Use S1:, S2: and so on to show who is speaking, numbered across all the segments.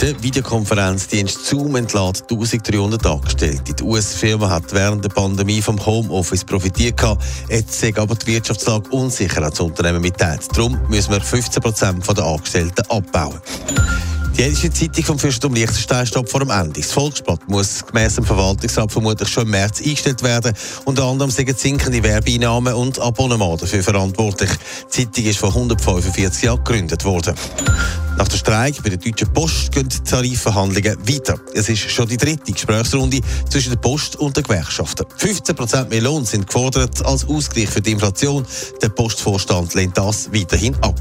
S1: Der Videokonferenzdienst Zoom entlädt 1300 Angestellte. Die US-Firma hat während der Pandemie vom Homeoffice profitiert. Jetzt sei aber die Wirtschaftslage unsicher als Unternehmen mitteilt. Darum müssen wir 15 Prozent der Angestellten abbauen. Die Jährliche Zeitung vom Fürstentum Liechtenstein steht vor dem Ende. Das Volksblatt muss gemäss dem Verwaltungsrat vermutlich schon im März eingestellt werden. Unter anderem sind sinkende Werbeeinnahmen und Abonnement dafür verantwortlich. Die Zeitung ist vor 145 Jahren gegründet worden. Nach dem Streik bei der Deutschen Post gehen die Tarifverhandlungen weiter. Es ist schon die dritte Gesprächsrunde zwischen der Post und den Gewerkschaften. 15% mehr Lohn sind gefordert als Ausgleich für die Inflation. Der Postvorstand lehnt das weiterhin ab.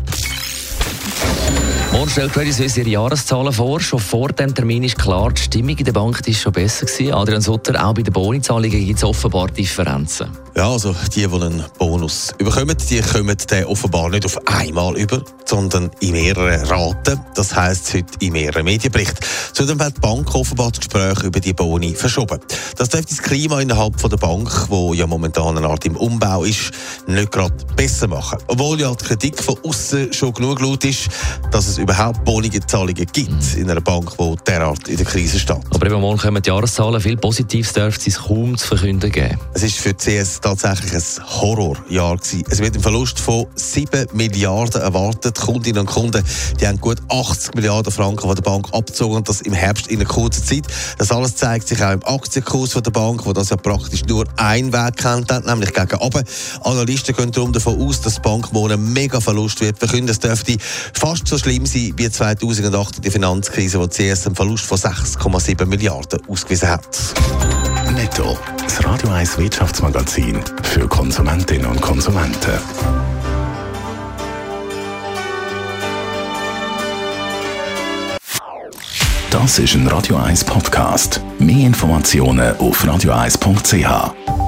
S2: Morgen stellt Credit Suisse ihre Jahreszahlen vor. Schon vor dem Termin ist klar, die Stimmung in der Bank ist schon besser gewesen. Adrian Sutter, auch bei den Bonizahlungen gibt es offenbar Differenzen.
S1: Ja, also die, die einen Bonus bekommen, die kommen den offenbar nicht auf einmal über, sondern in mehreren Raten. Das heisst heute in mehreren Medienberichten. Zudem hat die Bank offenbar das Gespräch über die Boni verschoben. Das dürfte das Klima innerhalb von der Bank, wo ja momentan eine Art im Umbau ist, nicht gerade besser machen. Obwohl ja die Kritik von außen schon genug laut ist, dass es überhaupt Boni-Zahlungen gibt in einer Bank, die derart in der Krise steht.
S2: Aber eben morgen kommen die Jahreszahlen. Viel Positives dürfte es kaum zu verkünden geben.
S1: Es ist für die CS tatsächlich ein Horrorjahr gewesen. Es wird ein Verlust von 7 Milliarden erwartet. Kundinnen und Kunden, die haben gut 80 Milliarden Franken von der Bank abgezogen und das im Herbst in einer kurzen Zeit. Das alles zeigt sich auch im Aktienkurs von der Bank, wo das ja praktisch nur einen Weg kennt, nämlich gegen oben. Analysten gehen darum davon aus, dass die Bank morgen einen mega Verlust wird verkünden. Es dürfte fast so schlimm sein wie 2008 die Finanzkrise, wo die CS einen Verlust von 6,7 Milliarden ausgewiesen hat.
S3: Netto. Das Radio 1 Wirtschaftsmagazin für Konsumentinnen und Konsumenten. Das ist ein Radio 1 Podcast. Mehr Informationen auf radio1.ch.